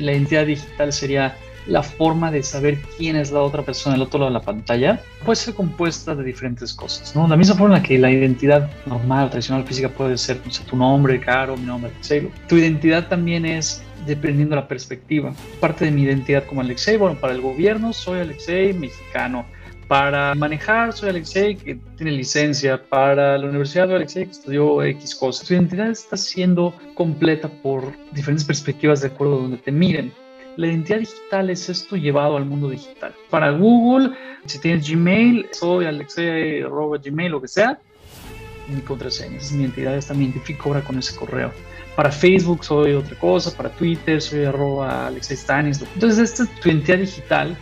la identidad digital sería la forma de saber quién es la otra persona del otro lado de la pantalla puede ser compuesta de diferentes cosas, ¿no? La misma forma que la identidad normal, tradicional, física puede ser, tu nombre, Caro, mi nombre, Alexei. Tu identidad también es dependiendo de la perspectiva. Parte de mi identidad como Alexei, bueno, para el gobierno soy Alexei, mexicano. Para manejar soy Alexei, que tiene licencia. Para la universidad soy Alexei, que estudió X cosas. Tu identidad está siendo completa por diferentes perspectivas de acuerdo a donde te miren. La identidad digital es esto llevado al mundo digital. Para Google, si tienes Gmail, soy Alexei, Gmail, lo que sea, mi contraseña, es mi identidad, esta me identifico ahora con ese correo. Para Facebook soy otra cosa, para Twitter soy arroba Alexei Stanis. Entonces, esta es tu identidad digital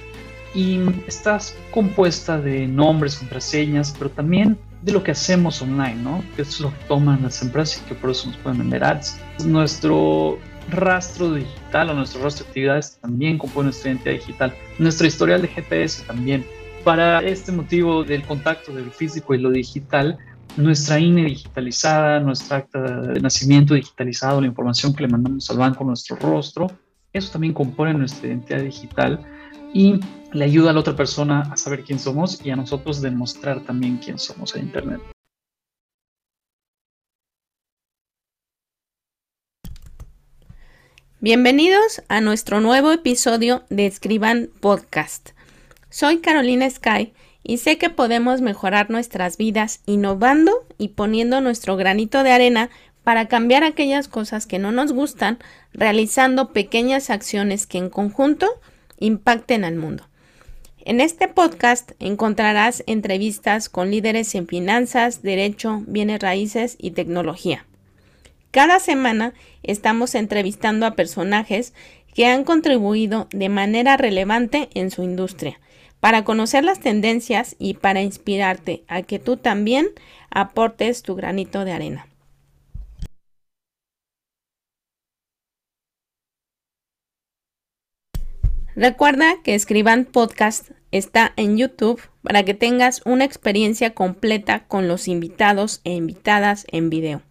y estás compuesta de nombres, contraseñas, pero también de lo que hacemos online, ¿no? Que es lo que toman las empresas y que por eso nos pueden vender ads. Nuestro rastro digital o nuestro rastro de actividades también compone nuestra identidad digital. Nuestro historial de GPS también. Para este motivo del contacto del físico y lo digital, nuestra INE digitalizada, nuestra acta de nacimiento digitalizado, la información que le mandamos al banco, nuestro rostro, eso también compone nuestra identidad digital y le ayuda a la otra persona a saber quién somos y a nosotros demostrar también quién somos en Internet. Bienvenidos a nuestro nuevo episodio de Escriban Podcast. Soy Carolina Sky y sé que podemos mejorar nuestras vidas innovando y poniendo nuestro granito de arena para cambiar aquellas cosas que no nos gustan, realizando pequeñas acciones que en conjunto impacten al mundo. En este podcast encontrarás entrevistas con líderes en finanzas, derecho, bienes raíces y tecnología. Cada semana estamos entrevistando a personajes que han contribuido de manera relevante en su industria, para conocer las tendencias y para inspirarte a que tú también aportes tu granito de arena. Recuerda que Escriban Podcast está en YouTube para que tengas una experiencia completa con los invitados e invitadas en video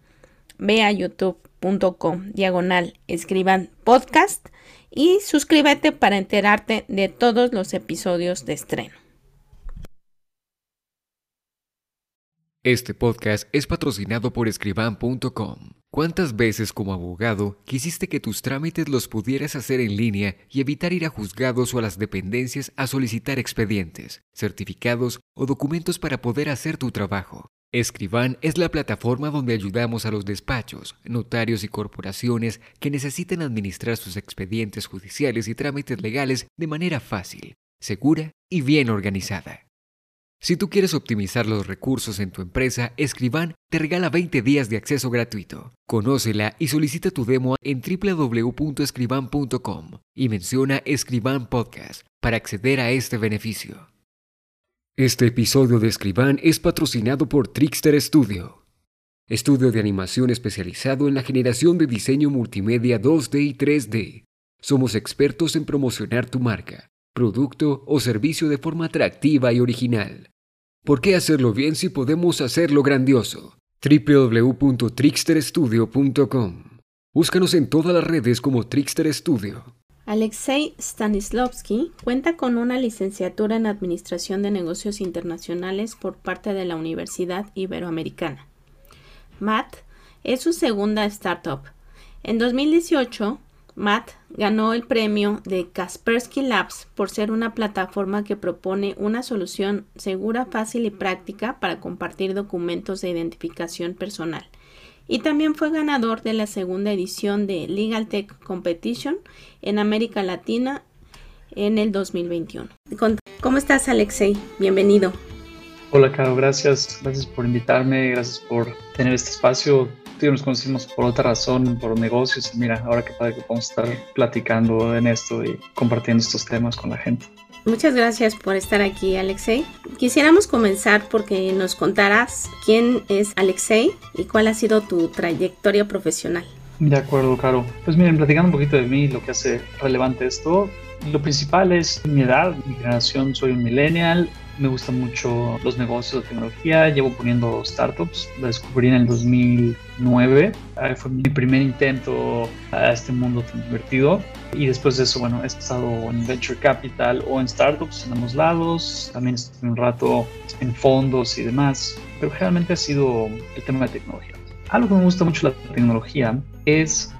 ve a youtube.com diagonal escriban podcast y suscríbete para enterarte de todos los episodios de estreno. Este podcast es patrocinado por escriban.com. ¿Cuántas veces como abogado quisiste que tus trámites los pudieras hacer en línea y evitar ir a juzgados o a las dependencias a solicitar expedientes, certificados o documentos para poder hacer tu trabajo? Escriban es la plataforma donde ayudamos a los despachos, notarios y corporaciones que necesiten administrar sus expedientes judiciales y trámites legales de manera fácil, segura y bien organizada. Si tú quieres optimizar los recursos en tu empresa, Escriban te regala 20 días de acceso gratuito. Conócela y solicita tu demo en www.escriban.com y menciona Escriban Podcast para acceder a este beneficio. Este episodio de Escribán es patrocinado por Trickster Studio, estudio de animación especializado en la generación de diseño multimedia 2D y 3D. Somos expertos en promocionar tu marca, producto o servicio de forma atractiva y original. ¿Por qué hacerlo bien si podemos hacerlo grandioso? www.tricksterstudio.com Búscanos en todas las redes como Trickster Studio. Alexei Stanislavski cuenta con una licenciatura en Administración de Negocios Internacionales por parte de la Universidad Iberoamericana. Matt es su segunda startup. En 2018, Matt ganó el premio de Kaspersky Labs por ser una plataforma que propone una solución segura, fácil y práctica para compartir documentos de identificación personal y también fue ganador de la segunda edición de Legal Tech Competition en América Latina en el 2021. ¿Cómo estás, Alexei? Bienvenido. Hola, Caro, gracias. Gracias por invitarme, gracias por tener este espacio. Tú nos conocimos por otra razón, por negocios. Mira, ahora que padre que podemos estar platicando en esto y compartiendo estos temas con la gente. Muchas gracias por estar aquí, Alexei. Quisiéramos comenzar porque nos contarás quién es Alexei y cuál ha sido tu trayectoria profesional. De acuerdo, Caro. Pues miren, platicando un poquito de mí, lo que hace relevante esto, lo principal es mi edad, mi generación, soy un millennial, me gustan mucho los negocios de tecnología, llevo poniendo startups, la descubrí en el 2009, fue mi primer intento a este mundo tan divertido Y después de eso, bueno, he estado en Venture Capital o en startups en ambos lados. También estuve un rato en fondos y demás. Pero generalmente ha sido el tema de tecnología. Algo que me gusta mucho la tecnología es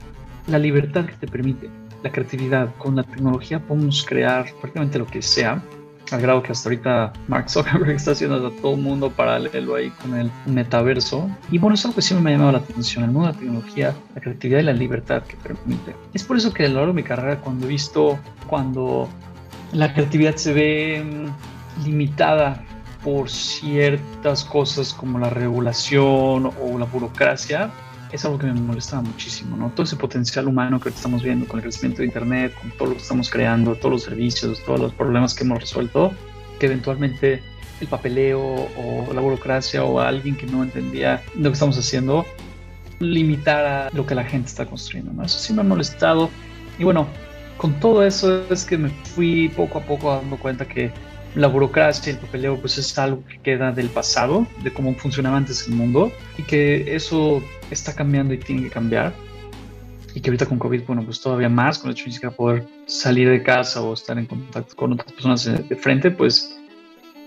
la libertad que te permite, la creatividad. Con la tecnología podemos crear prácticamente lo que sea al grado que hasta ahorita Mark Zuckerberg está haciendo a todo el mundo paralelo ahí con el metaverso. Y bueno, es algo que siempre me ha llamado la atención, el mundo de la tecnología, la creatividad y la libertad que permite. Es por eso que a lo largo de mi carrera, cuando he visto cuando la creatividad se ve mm, limitada por ciertas cosas como la regulación o la burocracia, es algo que me molestaba muchísimo, ¿no? Todo ese potencial humano que estamos viendo con el crecimiento de Internet, con todo lo que estamos creando, todos los servicios, todos los problemas que hemos resuelto, que eventualmente el papeleo o la burocracia o alguien que no entendía lo que estamos haciendo limitara lo que la gente está construyendo, ¿no? Eso sí me ha molestado. Y bueno, con todo eso es que me fui poco a poco dando cuenta que la burocracia y el papeleo pues es algo que queda del pasado, de cómo funcionaba antes el mundo y que eso está cambiando y tiene que cambiar. Y que ahorita con COVID, bueno, pues todavía más, con el hecho de poder salir de casa o estar en contacto con otras personas de frente, pues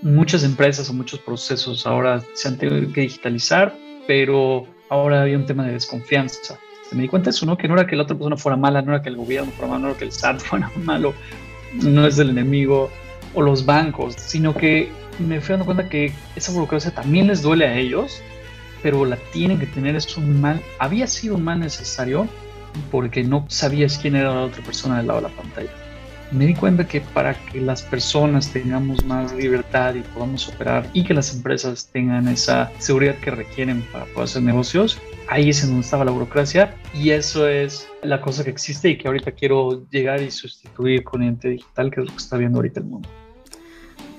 muchas empresas o muchos procesos ahora se han tenido que digitalizar, pero ahora había un tema de desconfianza. Me di cuenta de eso, ¿no? Que no era que la otra persona fuera mala, no era que el gobierno fuera malo, no era que el SAT fuera malo, no es el enemigo, o los bancos, sino que me fui dando cuenta que esa burocracia también les duele a ellos, pero la tienen que tener, es un mal, había sido un mal necesario porque no sabías quién era la otra persona del lado de la pantalla. Me di cuenta que para que las personas tengamos más libertad y podamos operar y que las empresas tengan esa seguridad que requieren para poder hacer negocios, ahí es en donde estaba la burocracia y eso es la cosa que existe y que ahorita quiero llegar y sustituir con ente digital, que es lo que está viendo ahorita el mundo.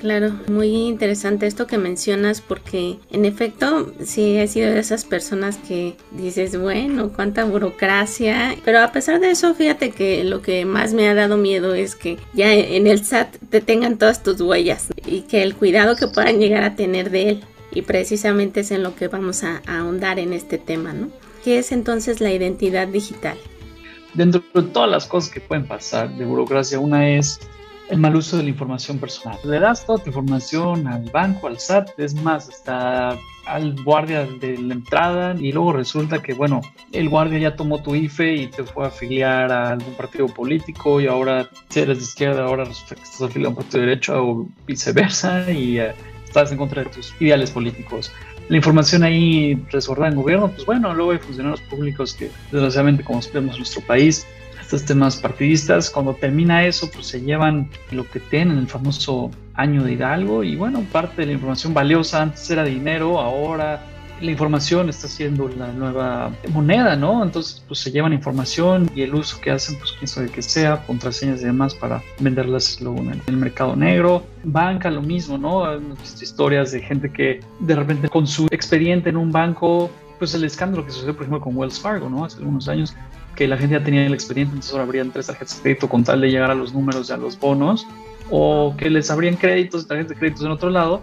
Claro, muy interesante esto que mencionas porque en efecto sí he sido de esas personas que dices, bueno, cuánta burocracia, pero a pesar de eso, fíjate que lo que más me ha dado miedo es que ya en el SAT te tengan todas tus huellas y que el cuidado que puedan llegar a tener de él. Y precisamente es en lo que vamos a, ahondar en este tema, ¿no? ¿Qué es entonces la identidad digital? Dentro de todas las cosas que pueden pasar de burocracia, una es el mal uso de la información personal. Le das toda tu información al banco, al SAT, es más, hasta al guardia de la entrada y luego resulta que, bueno, el guardia ya tomó tu IFE y te fue a afiliar a algún partido político y ahora si eres de izquierda, ahora resulta que estás afiliado a un partido de derecha o viceversa y eh, estás en contra de tus ideales políticos. La información ahí resguardada en gobierno, pues bueno, luego hay funcionarios públicos que desgraciadamente como vemos en nuestro país estos temas partidistas. Cuando termina eso, pues se llevan lo que tienen, el famoso año de Hidalgo. Y bueno, parte de la información valiosa antes era dinero, ahora la información está siendo la nueva moneda, ¿no? Entonces, pues se llevan información y el uso que hacen, pues quién sabe que sea, contraseñas y demás para venderlas luego en el mercado negro. Banca, lo mismo, ¿no? Hay historias de gente que de repente con su expediente en un banco, pues el escándalo que sucedió, por ejemplo, con Wells Fargo, ¿no? Hace algunos años, que la gente ya tenía el expediente, entonces ahora abrían tres tarjetas de crédito con tal de llegar a los números y a los bonos, o que les abrían créditos, tarjetas de créditos en otro lado,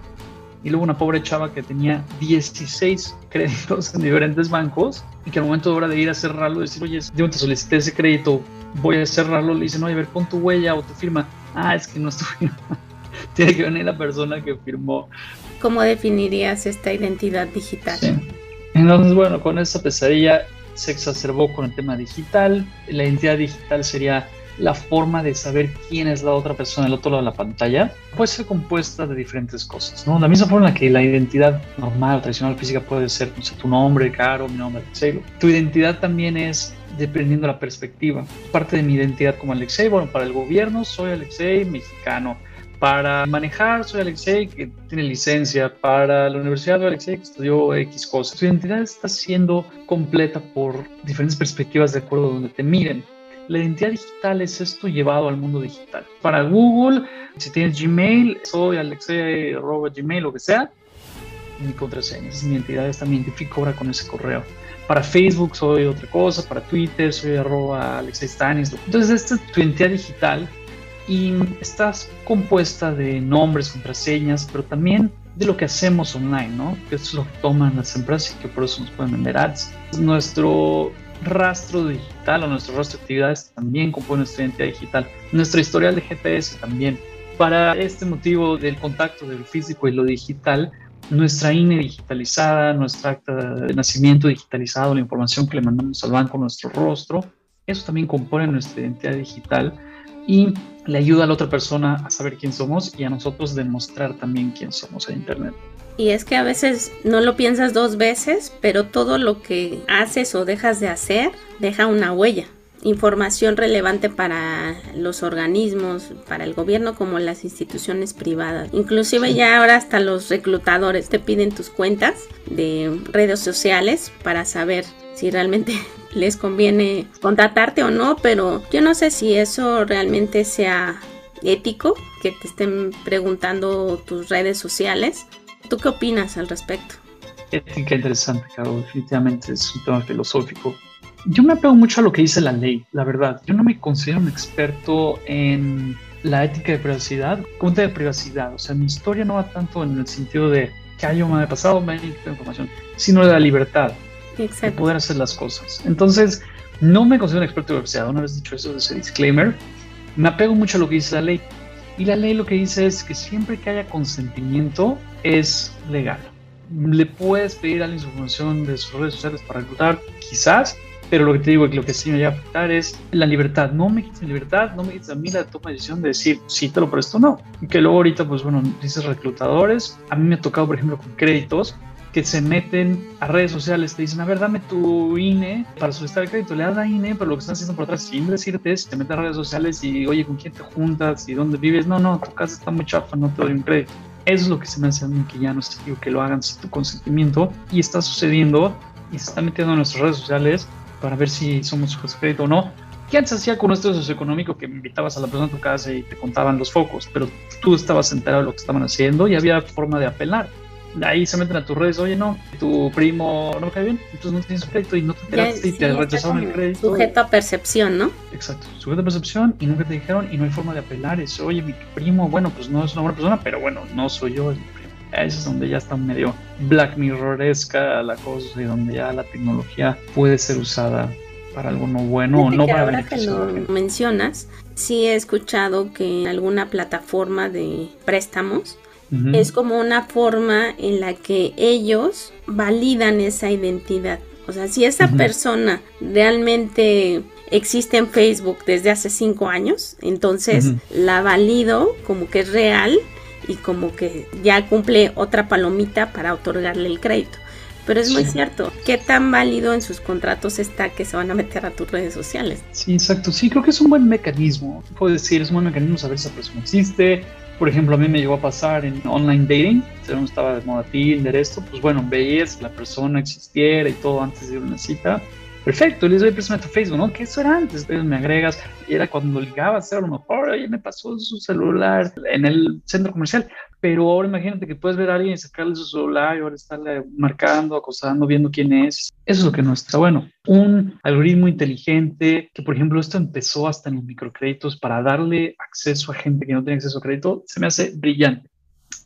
y luego una pobre chava que tenía 16 créditos en diferentes bancos y que al momento de hora de ir a cerrarlo, decir, oye, yo te solicité ese crédito, voy a cerrarlo, le dicen, oye, a ver, pon tu huella o tu firma. Ah, es que no es tu firma. Tiene que venir la persona que firmó. ¿Cómo definirías esta identidad digital? Sí. Entonces, bueno, con esa pesadilla se exacerbó con el tema digital. La identidad digital sería la forma de saber quién es la otra persona del otro lado de la pantalla. Puede ser compuesta de diferentes cosas, ¿no? La misma forma que la identidad normal, tradicional, física puede ser tu nombre, Caro, mi nombre, Alexei. Tu identidad también es dependiendo de la perspectiva. Parte de mi identidad como Alexei, bueno, para el gobierno soy Alexei, mexicano para manejar, soy Alexei, que tiene licencia. Para la universidad, soy Alexei, que estudió X cosas. Tu identidad está siendo completa por diferentes perspectivas de acuerdo a donde te miren. La identidad digital es esto llevado al mundo digital. Para Google, si tienes Gmail, soy Alexei, arroba Gmail, lo que sea, mi contraseña. es mi identidad, esta me identifico ahora con ese correo. Para Facebook soy otra cosa, para Twitter soy arroba Alexei Stanis. Entonces, esta es tu identidad digital y estás compuesta de nombres, contraseñas, pero también de lo que hacemos online, ¿no? Que es lo que toman las empresas y que por eso nos pueden vender ads. Nuestro rastro digital o nuestro rastro de actividades también compone nuestra identidad digital. Nuestra historial de GPS también. Para este motivo del contacto del físico y lo digital, nuestra INE digitalizada, nuestra acta de nacimiento digitalizado, la información que le mandamos al banco, nuestro rostro, eso también compone nuestra identidad digital y le ayuda a la otra persona a saber quién somos y a nosotros demostrar también quién somos en Internet. Y es que a veces no lo piensas dos veces, pero todo lo que haces o dejas de hacer deja una huella. Información relevante para los organismos, para el gobierno como las instituciones privadas. Inclusive ya ahora hasta los reclutadores te piden tus cuentas de redes sociales para saber si realmente les conviene contratarte o no, pero yo no sé si eso realmente sea ético, que te estén preguntando tus redes sociales ¿Tú qué opinas al respecto? Ética interesante, Caro. Definitivamente es un tema filosófico. Yo me apego mucho a lo que dice la ley, la verdad. Yo no me considero un experto en la ética de privacidad, como de privacidad. O sea, mi historia no va tanto en el sentido de que hay me ha pasado, me información, sino de la libertad Exacto. de poder hacer las cosas. Entonces, no me considero un experto de privacidad. Una vez dicho eso, ese disclaimer, me apego mucho a lo que dice la ley. Y la ley lo que dice es que siempre que haya consentimiento es legal. Le puedes pedir a la información de sus redes sociales para reclutar, quizás, pero lo que te digo es que lo que sí me va a afectar es la libertad. No me quites libertad, no me quites a mí la toma de decisión de decir si te lo presto o no. Y que luego ahorita, pues bueno, dices reclutadores. A mí me ha tocado, por ejemplo, con créditos que se meten a redes sociales, te dicen, a ver, dame tu INE para solicitar el crédito, le das la INE, pero lo que están haciendo por atrás, sin decirte es, te meten a redes sociales y, oye, ¿con quién te juntas y dónde vives? No, no, tu casa está muy chafa, no te doy un crédito. Eso es lo que se me hace a mí que ya no es digo que lo hagan sin tu consentimiento y está sucediendo y se está metiendo en nuestras redes sociales para ver si somos su crédito o no. ¿Qué antes hacía con nuestro socioeconómico que invitabas a la persona a tu casa y te contaban los focos, pero tú estabas enterado de lo que estaban haciendo y había forma de apelar? ahí se meten a tus redes, oye, no, tu primo no me cae bien, entonces no tienes crédito y no te enteraste y te rechazaron el crédito. Sujeto a percepción, ¿no? Exacto, sujeto a percepción y nunca te dijeron y no hay forma de apelar eso, oye, mi primo, bueno, pues no es una buena persona, pero bueno, no soy yo, es donde ya está medio Black Mirroresca la cosa y donde ya la tecnología puede ser usada para algo no bueno o no para ahora que lo mencionas, sí he escuchado que en alguna plataforma de préstamos es como una forma en la que ellos validan esa identidad. O sea, si esa persona realmente existe en Facebook desde hace cinco años, entonces la valido como que es real y como que ya cumple otra palomita para otorgarle el crédito. Pero es muy cierto, ¿qué tan válido en sus contratos está que se van a meter a tus redes sociales? Sí, exacto. Sí, creo que es un buen mecanismo. Puedo decir, es un buen mecanismo saber si esa persona existe, por ejemplo, a mí me llegó a pasar en online dating, según estaba de moda Tinder, esto, pues bueno, veías la persona existiera y todo antes de ir a una cita, perfecto, les doy préstame tu Facebook, ¿no? Que eso era antes, después me agregas, y era cuando ligabas, a lo mejor, oye, me pasó su celular en el centro comercial, pero ahora imagínate que puedes ver a alguien y sacarle su celular y ahora estarle marcando, acosando, viendo quién es. Eso es lo que no está bueno. Un algoritmo inteligente, que por ejemplo esto empezó hasta en los microcréditos para darle acceso a gente que no tiene acceso a crédito, se me hace brillante.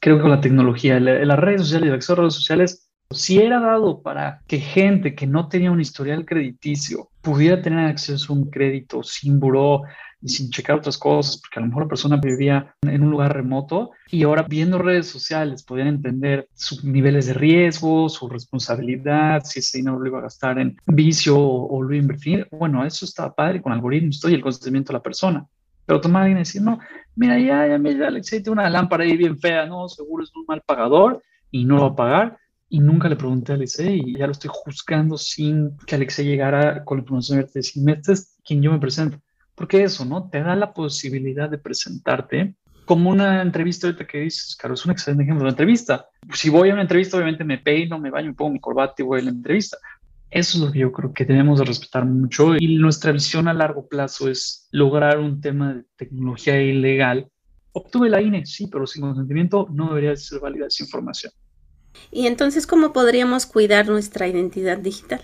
Creo que con la tecnología, las redes sociales y el acceso a redes sociales si era dado para que gente que no tenía un historial crediticio pudiera tener acceso a un crédito sin buró y sin checar otras cosas, porque a lo mejor la persona vivía en un lugar remoto y ahora viendo redes sociales podían entender sus niveles de riesgo, su responsabilidad, si ese dinero lo iba a gastar en vicio o, lo iba a invertir. Bueno, eso estaba padre con algoritmos y el consentimiento de la persona. Pero tomar alguien y decir, no, mira, ya, ya, mira, Alexei tiene una lámpara ahí bien fea, no, seguro es un mal pagador y no lo va a pagar y nunca le pregunté a Alexei y ya lo estoy juzgando sin que Alexei llegara con la información de decir, este es quien yo me presento. Porque eso, ¿no? Te da la posibilidad de presentarte como una entrevista ahorita que dices, claro, es un excelente ejemplo de entrevista. Si voy a una entrevista, obviamente me peino, me baño, me pongo mi corbata y voy a la entrevista. Eso es lo que yo creo que tenemos de respetar mucho y nuestra visión a largo plazo es lograr un tema de tecnología ilegal. Obtuve la INE, sí, pero sin consentimiento no debería ser válida esa información. Y entonces, ¿cómo podríamos cuidar nuestra identidad digital?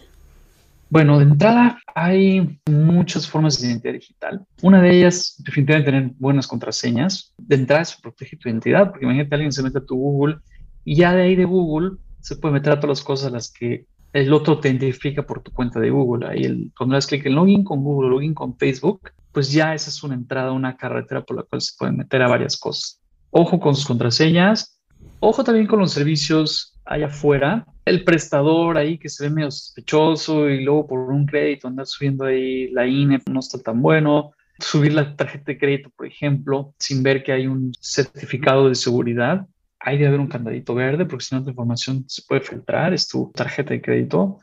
Bueno, de entrada hay muchas formas de identidad digital. Una de ellas, definitivamente, tener buenas contraseñas. De entrada, eso protege tu identidad, porque imagínate alguien se mete a tu Google y ya de ahí de Google se puede meter a todas las cosas a las que el otro te identifica por tu cuenta de Google. Ahí el, cuando das clic en login con Google, login con Facebook, pues ya esa es una entrada, una carretera por la cual se pueden meter a varias cosas. Ojo con sus contraseñas, ojo también con los servicios allá afuera. El prestador ahí que se ve medio sospechoso y luego por un crédito andar subiendo ahí la INE no está tan bueno. Subir la tarjeta de crédito, por ejemplo, sin ver que hay un certificado de seguridad hay de haber un candadito verde porque si no tu información se puede filtrar, es tu tarjeta de crédito.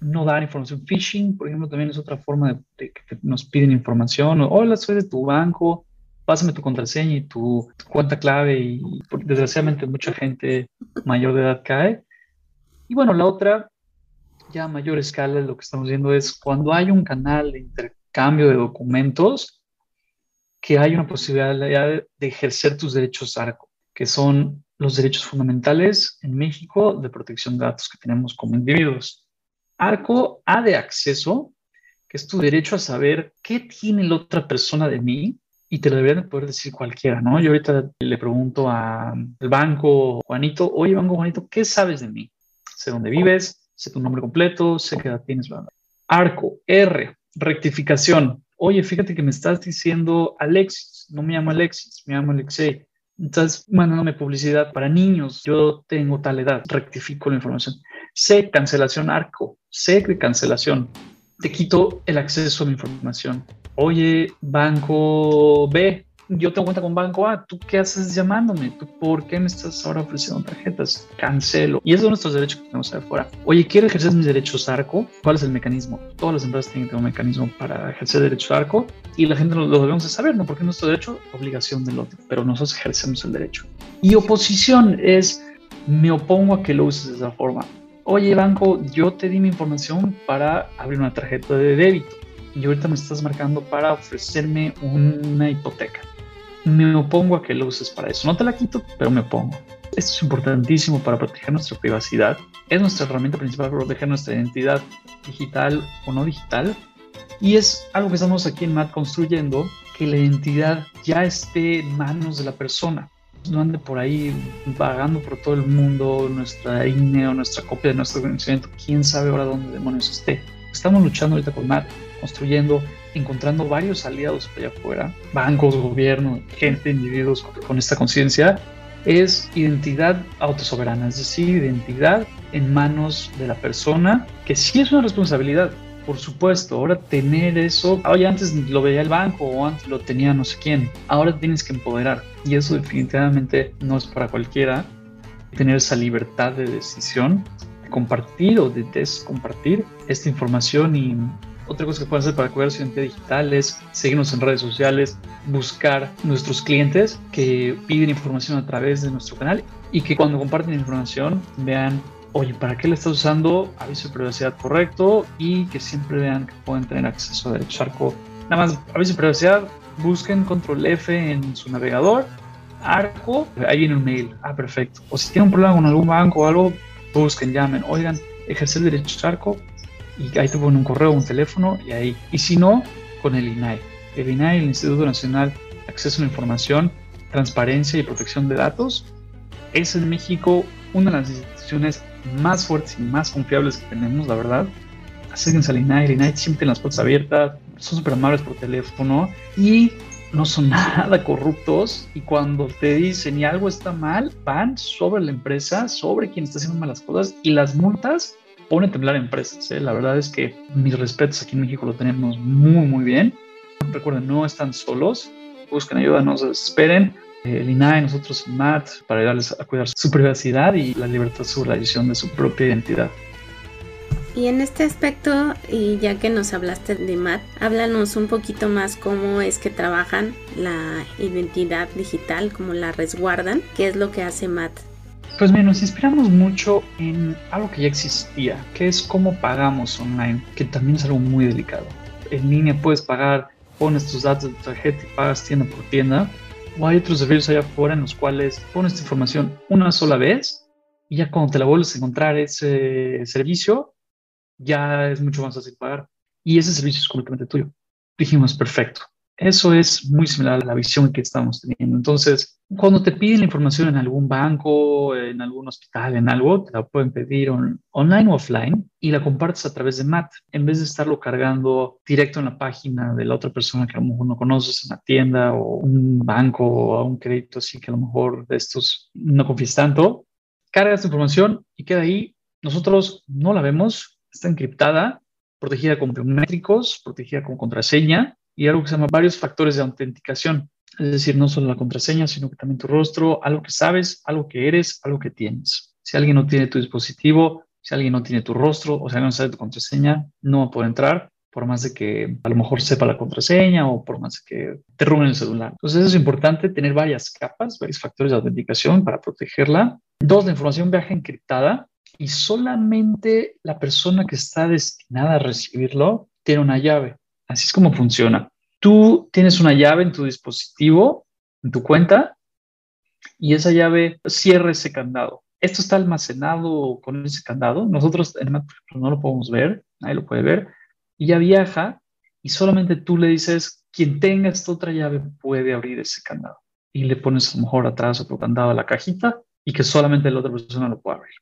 No dar información phishing, por ejemplo, también es otra forma de, que nos piden información. Hola, soy de tu banco, pásame tu contraseña y tu, cuenta clave y desgraciadamente mucha gente mayor de edad cae. Y bueno, la otra, ya a mayor escala, lo que estamos viendo es cuando hay un canal de intercambio de documentos, que hay una posibilidad de ejercer tus derechos ARCO, que son los derechos fundamentales en México de protección de datos que tenemos como individuos. ARCO A de acceso, que es tu derecho a saber qué tiene la otra persona de mí y te lo deberían poder decir cualquiera, ¿no? Yo ahorita le pregunto al banco Juanito, oye, banco Juanito, ¿qué sabes de mí? Sé dónde vives, sé tu nombre completo, sé qué edad tienes, bla, Arco R, rectificación. Oye, fíjate que me estás diciendo Alexis, no me llamo Alexis, me llamo Alexei Estás mandándome publicidad para niños. Yo tengo tal edad. Rectifico la información. C, cancelación arco. C de cancelación. Te quito el acceso a la información. Oye, banco B, yo tengo cuenta con Banco A, ¿tú qué haces llamándome? ¿Tú por qué me estás ahora ofreciendo tarjetas? Cancelo. Y esos son nuestros derechos que tenemos afuera. Oye, ¿quiero ejercer mis derechos ARCO? ¿Cuál es el mecanismo? Todas las empresas tienen que tener un mecanismo para ejercer derechos ARCO y la gente lo, debemos de saber, ¿no? Porque nuestro derecho, obligación del otro, pero nosotros ejercemos el derecho. Y oposición es, me opongo a que lo uses de esa forma. Oye, banco, yo te di mi información para abrir una tarjeta de débito y ahorita me estás marcando para ofrecerme una hipoteca me opongo a que lo uses para eso. No te la quito, pero me opongo. Esto es importantísimo para proteger nuestra privacidad. Es nuestra herramienta principal para proteger nuestra identidad digital o no digital. Y es algo que estamos aquí en MAT construyendo, que la identidad ya esté en manos de la persona. No ande por ahí vagando por todo el mundo nuestra INE o nuestra copia de nuestro conocimiento. Quién sabe ahora dónde demonios esté. Estamos luchando ahorita con MAT, construyendo encontrando varios aliados allá afuera, bancos, gobierno, gente, individuos con, esta conciencia, es identidad autosoberana, es decir, identidad en manos de la persona, que sí es una responsabilidad, por supuesto, ahora tener eso, oye, antes lo veía el banco o antes lo tenía no sé quién, ahora tienes que empoderar y eso definitivamente no es para cualquiera, tener esa libertad de decisión, de compartir o de descompartir esta información y otra cosa que pueden hacer para cuidar su identidad digital es seguirnos en redes sociales, buscar nuestros clientes que piden información a través de nuestro canal y que cuando comparten información vean, oye, ¿para qué le estás usando? Aviso de privacidad correcto y que siempre vean que pueden tener acceso a derecho arco. Nada más, aviso de privacidad, busquen control F en su navegador, arco, ahí viene un mail, ah, perfecto. O si tienen un problema con algún banco o algo, busquen, llamen, oigan, ejercer derecho arco, y ahí te ponen un correo, un teléfono y ahí. Y si no, con el INAI. El INAI, el Instituto Nacional de Acceso a la Información, Transparencia y Protección de Datos, es en México una de las instituciones más fuertes y más confiables que tenemos, la verdad. Acérquense al INAI, el siempre tiene las puertas abiertas, son súper amables por teléfono y no son nada corruptos y cuando te dicen y algo está mal, van sobre la empresa, sobre quien está haciendo malas cosas y las multas pone a temblar empresas. ¿eh? La verdad es que mis respetos aquí en México lo tenemos muy, muy bien. Recuerden, no están solos, busquen ayuda, no se desesperen. El INAI, nosotros MAT, para ayudarles a cuidar su privacidad y la libertad sobre la decisión de su propia identidad. Y en este aspecto, y ya que nos hablaste de MAT, háblanos un poquito más cómo es que trabajan la identidad digital, cómo la resguardan, qué es lo que hace MAT pues bien, nos inspiramos mucho en algo que ya existía, que es cómo pagamos online, que también es algo muy delicado. En línea puedes pagar, pones tus datos de tu tarjeta y pagas tienda por tienda, o hay otros servicios allá afuera en los cuales pones tu información una sola vez y ya cuando te la vuelves a encontrar ese servicio, ya es mucho más fácil pagar. Y ese servicio es completamente tuyo. Dijimos, perfecto, Eso es muy similar a la visión que estamos teniendo. Entonces, cuando te piden la información en algún banco, en algún hospital, en algo, te la pueden pedir online o offline y la compartes a través de MAT, en vez de estarlo cargando directo en la página de la otra persona que a lo mejor no conoces, en la tienda o un banco o un crédito así que a lo mejor de estos no confías tanto. Cargas tu información y queda ahí. Nosotros no la vemos, está encriptada, protegida con biométricos, protegida con contraseña y algo que se llama varios factores de autenticación es decir, no solo la contraseña, sino que también tu rostro, algo que sabes, algo que eres, algo que tienes. Si alguien no tiene tu dispositivo, si alguien no tiene tu rostro o si alguien no sabe tu contraseña, no va a poder entrar, por más de que a lo mejor sepa la contraseña o por más de que te roben el celular. Entonces es importante tener varias capas, varios factores de autenticación para protegerla. Dos, la información viaja encriptada y solamente la persona que está destinada a recibirlo tiene una llave. Así es como funciona. Tú tienes una llave en tu dispositivo, en tu cuenta, y esa llave cierra ese candado. Esto está almacenado con ese candado. Nosotros en no lo podemos ver, nadie lo puede ver, y ya viaja y solamente tú le dices, quien tenga esta otra llave puede abrir ese candado. Y le pones a lo mejor atrás otro candado a la cajita y que solamente la otra persona lo pueda abrir.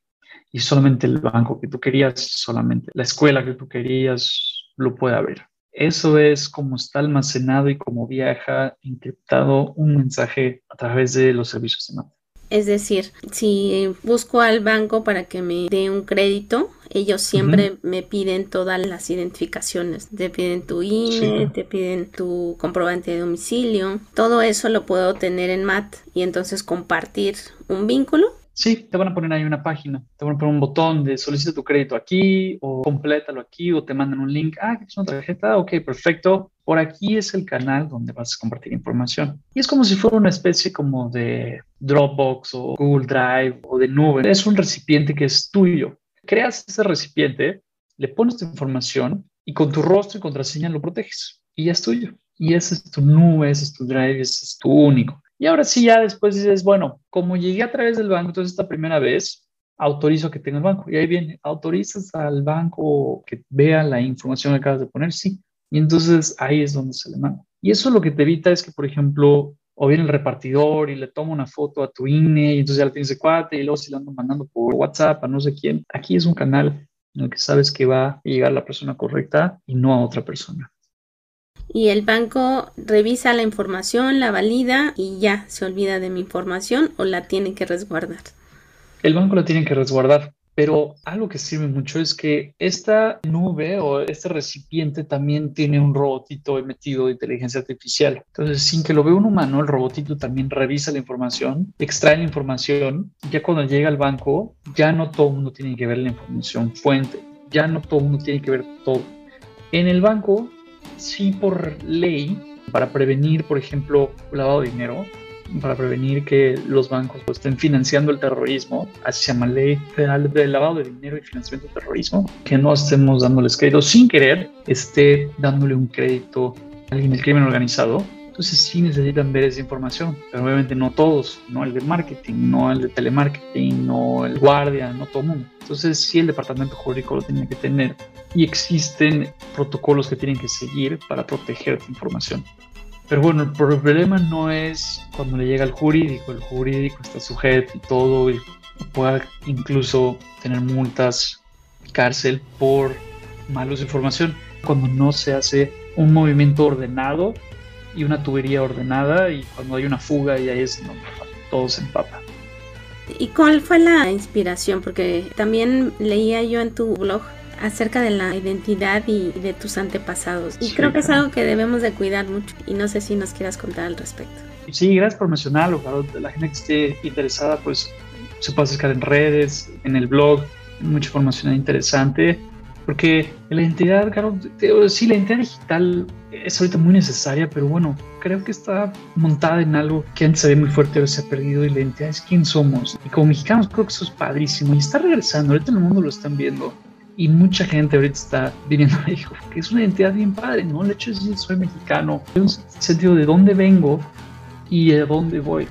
Y solamente el banco que tú querías, solamente la escuela que tú querías, lo puede abrir. Eso es como está almacenado y como viaja encriptado un mensaje a través de los servicios de mapa. Es decir, si busco al banco para que me dé un crédito, ellos siempre me piden todas las identificaciones. Te piden tu INE, te piden tu comprobante de domicilio. Todo eso lo puedo tener en MAT y entonces compartir un vínculo Sí, te van a poner ahí una página, te van a poner un botón de solicita tu crédito aquí o complétalo aquí o te mandan un link. Ah, es una tarjeta? Ok, perfecto. Por aquí es el canal donde vas a compartir información. Y es como si fuera una especie como de Dropbox o Google Drive o de nube. Es un recipiente que es tuyo. Creas ese recipiente, le pones tu información y con tu rostro y contraseña lo proteges. Y ya es tuyo. Y esa es tu nube, ese es tu drive, ese es tu único. Y ahora sí, ya después dices, bueno, como llegué a través del banco, entonces esta primera vez autorizo que tenga el banco. Y ahí viene, autorizas al banco que vea la información que acabas de poner, sí. Y entonces ahí es donde se le manda. Y eso lo que te evita es que, por ejemplo, o viene el repartidor y le toma una foto a tu INE y entonces ya le tienes de cuate y luego se la andan mandando por WhatsApp a no sé quién. Aquí es un canal en el que sabes que va a llegar la persona correcta y no a otra persona y el banco revisa la información, la valida y ya se olvida de mi información o la tiene que resguardar. El banco la tiene que resguardar, pero algo que sirve mucho es que esta nube o este recipiente también tiene un robotito metido de inteligencia artificial. Entonces, sin que lo vea un humano, el robotito también revisa la información, extrae la información. Ya cuando llega al banco, ya no todo el mundo tiene que ver la información fuente, ya no todo el mundo tiene que ver todo. En el banco sí por ley, para prevenir, por ejemplo, lavado de dinero, para prevenir que los bancos estén financiando el terrorismo, así se llama Ley Federal de Lavado de Dinero y Financiamiento del Terrorismo, que no estemos dándoles crédito sin querer, esté dándole un crédito a alguien del crimen organizado. Entonces sí necesitan ver esa información, pero obviamente no todos, no el de marketing, no el de telemarketing, no el guardia, no todo el mundo. Entonces sí el departamento jurídico lo tiene que tener y existen protocolos que tienen que seguir para proteger tu información. Pero bueno, el problema no es cuando le llega al jurídico, el jurídico está sujeto y todo y puede incluso tener multas, cárcel por mal uso de información, cuando no se hace un movimiento ordenado y una tubería ordenada y cuando hay una fuga y ahí es donde todo se empapa. ¿Y cuál fue la inspiración? Porque también leía yo en tu blog acerca de la identidad y de tus antepasados. Y creo que es algo que debemos de cuidar mucho y no sé si nos quieras contar al respecto. Sí, gracias por mencionarlo. La gente que esté interesada, pues se puede acercar en redes, en el blog, mucha información interesante. Porque la identidad, claro, sí, la identidad digital es ahorita muy necesaria, pero bueno, creo que está montada en algo que antes se ve muy fuerte, ahora se ha perdido y la identidad es quién somos. Y como mexicanos creo que eso es padrísimo y está regresando, ahorita en el mundo lo están viendo y mucha gente ahorita está viniendo a que es una identidad bien padre, ¿no? El hecho de decir soy mexicano, hay un sentido de dónde vengo y a dónde voy.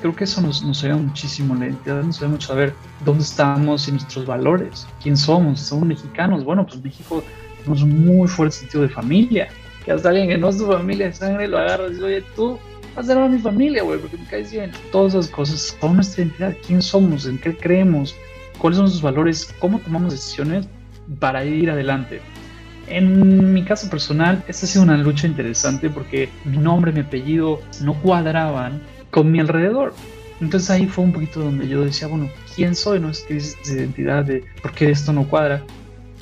Creo que eso nos, nos ayuda muchísimo, la identidad nos ayuda mucho a saber dónde estamos y nuestros valores, quién somos, somos mexicanos. Bueno, pues México tenemos un muy fuerte sentido de familia, que hasta alguien que no es tu familia de sangre lo agarras y dices, oye, tú vas a ser mi familia, güey, porque me caes bien. Todas esas cosas son nuestra identidad, quién somos, en qué creemos, cuáles son nuestros valores, cómo tomamos decisiones para ir adelante. En mi caso personal, esta ha sido una lucha interesante porque mi nombre, mi apellido no cuadraban con mi alrededor. Entonces ahí fue un poquito donde yo decía, bueno, ¿quién soy? ¿No? Es que es identidad de por qué esto no cuadra.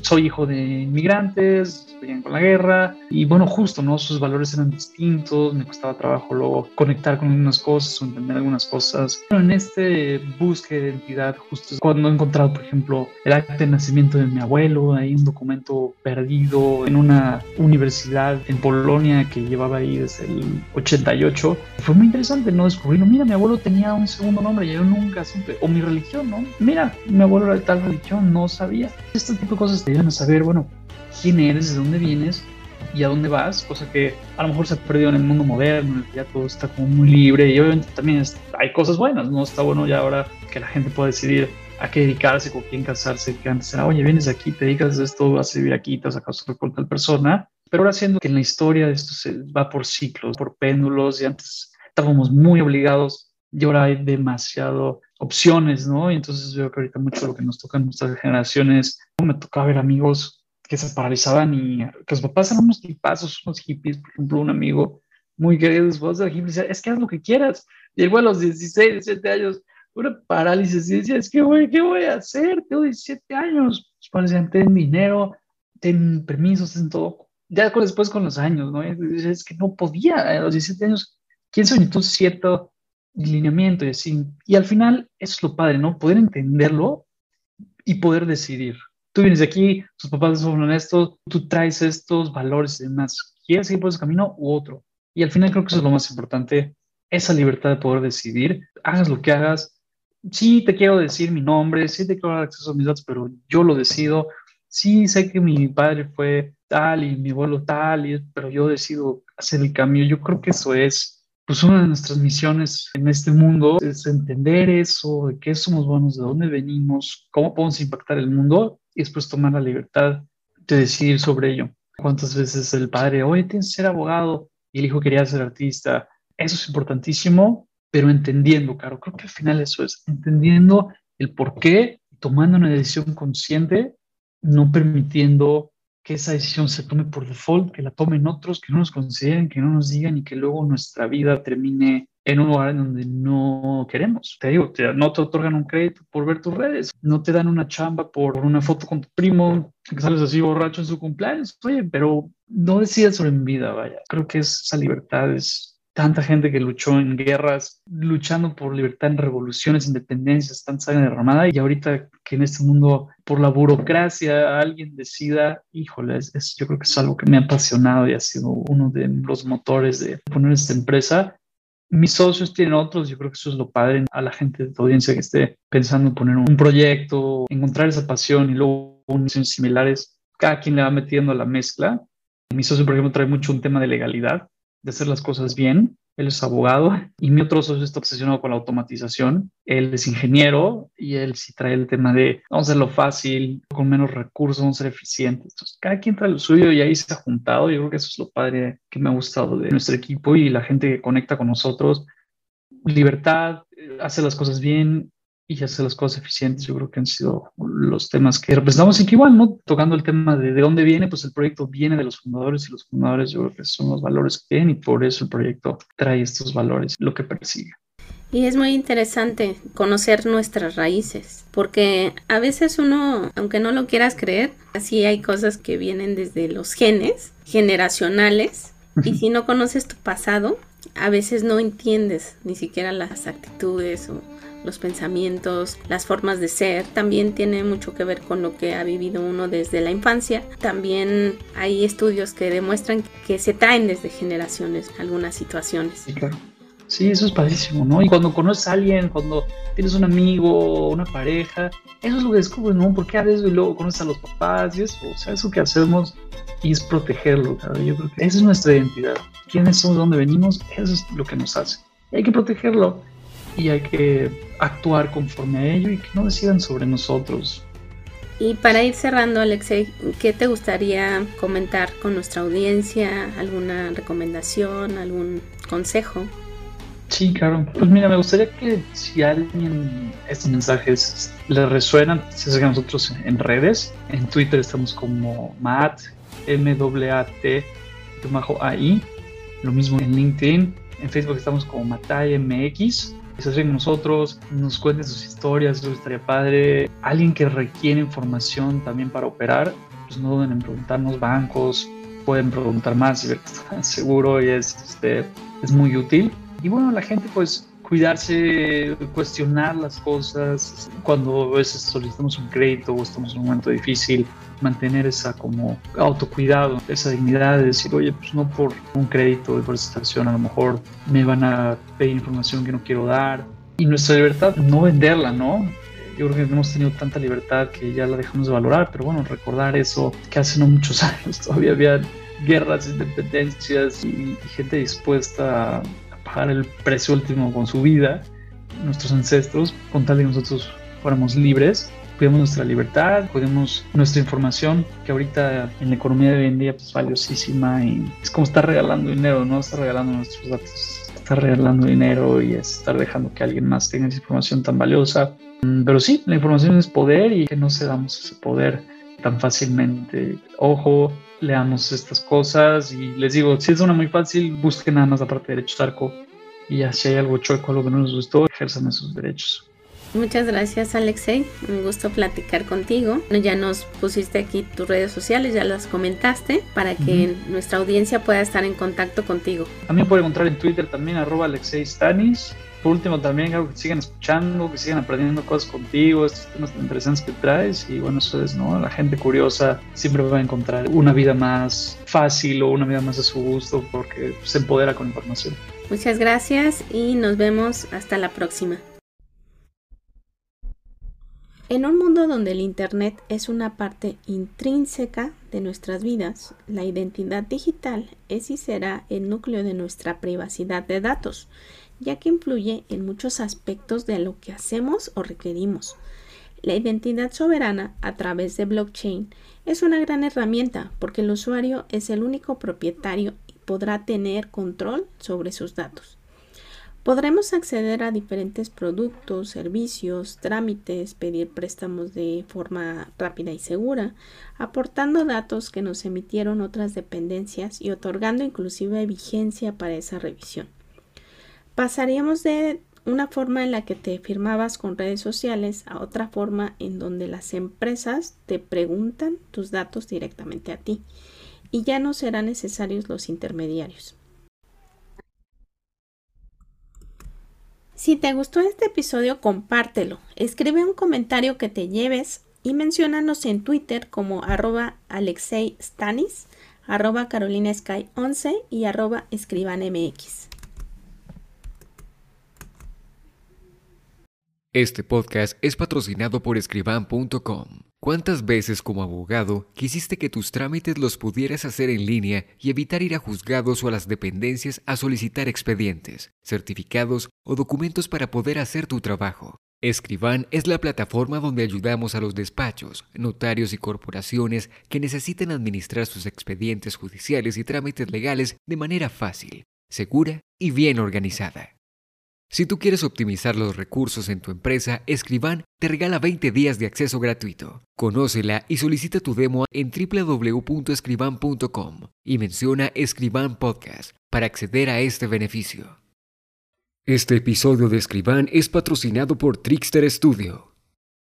Soy hijo de inmigrantes, con la guerra y bueno, justo, ¿no? Sus valores eran distintos, me costaba trabajo luego conectar con algunas cosas o entender algunas cosas. Pero en este búsqueda de identidad, justo cuando he encontrado, por ejemplo, el acta de nacimiento de mi abuelo, hay un documento perdido en una universidad en Polonia que llevaba ahí desde el 88, fue muy interesante, ¿no? Descubrirlo, mira, mi abuelo tenía un segundo nombre y yo nunca supe, o mi religión, ¿no? Mira, mi abuelo era de tal religión, no sabía. Este tipo de cosas te ayudan a saber, bueno, quién eres, de dónde vienes y a dónde vas, cosa que a lo mejor se ha perdido en el mundo moderno, ya todo está como muy libre y obviamente también hay cosas buenas, ¿no? Está bueno ya ahora que la gente pueda decidir a qué dedicarse, con quién casarse, que antes era, oye, vienes aquí, te dedicas a esto, vas a vivir aquí, te vas a casar con tal persona, pero ahora siendo que en la historia de esto se va por ciclos, por péndulos y antes estábamos muy obligados y ahora hay demasiado opciones, ¿no? Y entonces veo que ahorita mucho lo que nos toca en nuestras generaciones, me tocaba ver amigos que se paralizaban y que los papás eran unos tipazos, unos hippies, por ejemplo, un amigo muy querido de hippie decía, es que haz lo que quieras. Y a los 16, 17 años, una parálisis y decía, es que, güey, ¿qué voy a hacer? Tengo 17 años. Los padres decían, ten dinero, ten permisos, ten todo. Ya después con los años, ¿no? Es que no podía, a los 17 años, ¿quién soñó cierto lineamiento y así? Y al final, eso es lo padre, ¿no? Poder entenderlo y poder decidir tú vienes de aquí, tus papás son honestos, tú traes estos valores y demás. ¿Quieres ir por ese camino u otro? Y al final creo que eso es lo más importante, esa libertad de poder decidir, hagas lo que hagas. Sí, te quiero decir mi nombre, sí te quiero dar acceso a mis datos, pero yo lo decido. Sí, sé que mi padre fue tal y mi abuelo tal, y, pero yo decido hacer el cambio. Yo creo que eso es pues una de nuestras misiones en este mundo es entender eso, de qué somos buenos, de dónde venimos, cómo podemos impactar el mundo y después tomar la libertad de decidir sobre ello. ¿Cuántas veces el padre, oye, tienes que ser abogado y el hijo quería ser artista? Eso es importantísimo, pero entendiendo, claro, creo que al final eso es, entendiendo el por qué, tomando una decisión consciente, no permitiendo que esa decisión se tome por default, que la tomen otros, que no nos consideren, que no nos digan y que luego nuestra vida termine en un lugar en donde no queremos. Te digo, no te otorgan un crédito por ver tus redes, no te dan una chamba por una foto con tu primo, que sales así borracho en su cumpleaños. Oye, pero no decidas sobre mi vida, vaya. Creo que esa libertad es tanta gente que luchó en guerras, luchando por libertad en revoluciones, independencias, tanta sangre derramada, y ahorita que en este mundo, por la burocracia, alguien decida, híjole, es, yo creo que es algo que me ha apasionado y ha sido uno de los motores de poner esta empresa mis socios tienen otros, yo creo que eso es lo padre a la gente de tu audiencia que esté pensando en poner un proyecto, encontrar esa pasión y luego misiones similares, cada quien le va metiendo la mezcla. Mi socio, por ejemplo, trae mucho un tema de legalidad, de hacer las cosas bien él es abogado y mi otro socio está obsesionado con la automatización. Él es ingeniero y él sí trae el tema de vamos a hacerlo fácil, con menos recursos, vamos a ser eficientes. Entonces, cada quien trae lo suyo y ahí se ha juntado. Yo creo que eso es lo padre que me ha gustado de nuestro equipo y la gente que conecta con nosotros. Libertad, hacer las cosas bien, y hacer las cosas eficientes, yo creo que han sido los temas que representamos y que igual, ¿no? Tocando el tema de de dónde viene, pues el proyecto viene de los fundadores y los fundadores yo creo que son los valores que tienen y por eso el proyecto trae estos valores, lo que persigue. Y es muy interesante conocer nuestras raíces, porque a veces uno, aunque no lo quieras creer, así hay cosas que vienen desde los genes generacionales, y si no conoces tu pasado, a veces no entiendes ni siquiera las actitudes o los pensamientos, las formas de ser, también tiene mucho que ver con lo que ha vivido uno desde la infancia. También hay estudios que demuestran que se traen desde generaciones algunas situaciones. Sí, claro. Sí, eso es padrísimo, ¿no? Y cuando conoces a alguien, cuando tienes un amigo, una pareja, eso es lo que descubres, ¿no? Porque a veces y luego conoces a los papás y eso, o sea, eso que hacemos y es protegerlo, claro. Yo creo que esa es nuestra identidad. ¿Quiénes somos, de dónde venimos? Eso es lo que nos hace. Y hay que protegerlo y hay que actuar conforme a ello y que no decidan sobre nosotros. Y para ir cerrando, Alexei, ¿qué te gustaría comentar con nuestra audiencia? ¿Alguna recomendación, algún consejo? Sí, claro. Pues mira, me gustaría que si alguien estos mensajes le resuenan, se acerquen a nosotros en redes. En Twitter estamos como MAT, M-A-T, AI. Lo mismo en LinkedIn. En Facebook estamos como Matay Se acerquen nosotros, nos cuenten sus historias, eso estaría padre. Alguien que requiere información también para operar, pues no duden en preguntarnos bancos, pueden preguntar más y ver que seguro y es, este, es muy útil. Y bueno, la gente pues cuidarse, cuestionar las cosas. Cuando a veces solicitamos un crédito o estamos en un momento difícil, mantener esa como autocuidado, esa dignidad de decir, oye, pues no por un crédito de prestación, a lo mejor me van a pedir información que no quiero dar. Y nuestra libertad, no venderla, ¿no? Yo creo que hemos tenido tanta libertad que ya la dejamos de valorar, pero bueno, recordar eso que hace no muchos años todavía había guerras, independencias y, gente dispuesta a pagar el precio último con su vida, nuestros ancestros, con tal de que nosotros fuéramos libres cuidemos nuestra libertad, cuidemos nuestra información, que ahorita en la economía de hoy en día pues, es valiosísima y es como estar regalando dinero, no estar regalando nuestros datos, estar regalando dinero y estar dejando que alguien más tenga esa información tan valiosa. Mm, pero sí, la información es poder y que no se damos ese poder tan fácilmente. Ojo, leamos estas cosas y les digo, si es una muy fácil, busquen nada más la parte de derecho arco y si hay algo chueco, algo que no les gustó, ejerzan esos derechos. Muchas gracias Alexei, un gusto platicar contigo. Ya nos pusiste aquí tus redes sociales, ya las comentaste, para que nuestra audiencia pueda estar en contacto contigo. También puede encontrar en Twitter también arroba Alexei Stanis. Por último también que sigan escuchando, que sigan aprendiendo cosas contigo, estos temas tan interesantes que traes y bueno, eso es, ¿no? La gente curiosa siempre va a encontrar una vida más fácil o una vida más a su gusto porque se empodera con información. Muchas gracias y nos vemos hasta la próxima. En un mundo donde el Internet es una parte intrínseca de nuestras vidas, la identidad digital es y será el núcleo de nuestra privacidad de datos, ya que influye en muchos aspectos de lo que hacemos o requerimos. La identidad soberana a través de blockchain es una gran herramienta porque el usuario es el único propietario y podrá tener control sobre sus datos. Podremos acceder a diferentes productos, servicios, trámites, pedir préstamos de forma rápida y segura, aportando datos que nos emitieron otras dependencias y otorgando inclusive vigencia para esa revisión. Pasaríamos de una forma en la que te firmabas con redes sociales a otra forma en donde las empresas te preguntan tus datos directamente a ti y ya no serán necesarios los intermediarios. Si te gustó este episodio, compártelo. Escribe un comentario que te lleves y menciónanos en Twitter como arroba Alexei Stanis, arroba Carolina Sky 11 y arroba escribanmx. Este podcast es patrocinado por escriban.com. ¿Cuántas veces como abogado quisiste que tus trámites los pudieras hacer en línea y evitar ir a juzgados o a las dependencias a solicitar expedientes, certificados o documentos para poder hacer tu trabajo? Escriban es la plataforma donde ayudamos a los despachos, notarios y corporaciones que necesiten administrar sus expedientes judiciales y trámites legales de manera fácil, segura y bien organizada. Si tú quieres optimizar los recursos en tu empresa, Escriban te regala 20 días de acceso gratuito. Conócela y solicita tu demo en www.escriban.com y menciona Escriban Podcast para acceder a este beneficio. Este episodio de Escriban es patrocinado por Trickster Studio,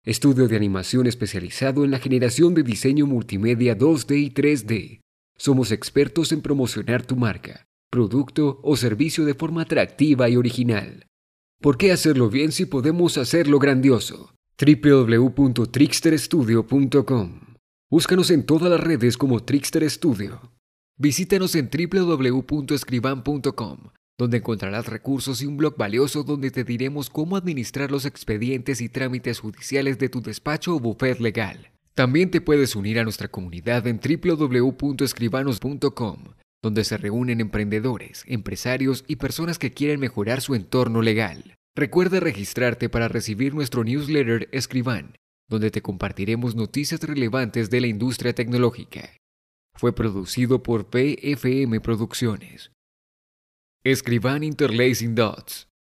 estudio de animación especializado en la generación de diseño multimedia 2D y 3D. Somos expertos en promocionar tu marca producto o servicio de forma atractiva y original. ¿Por qué hacerlo bien si podemos hacerlo grandioso? www.tricksterstudio.com Búscanos en todas las redes como Trickster Studio. Visítanos en www.escriban.com, donde encontrarás recursos y un blog valioso donde te diremos cómo administrar los expedientes y trámites judiciales de tu despacho o bufet legal. También te puedes unir a nuestra comunidad en www.escribanos.com donde se reúnen emprendedores, empresarios y personas que quieren mejorar su entorno legal. Recuerda registrarte para recibir nuestro newsletter Escriban, donde te compartiremos noticias relevantes de la industria tecnológica. Fue producido por PFM Producciones. Escriban Interlacing Dots.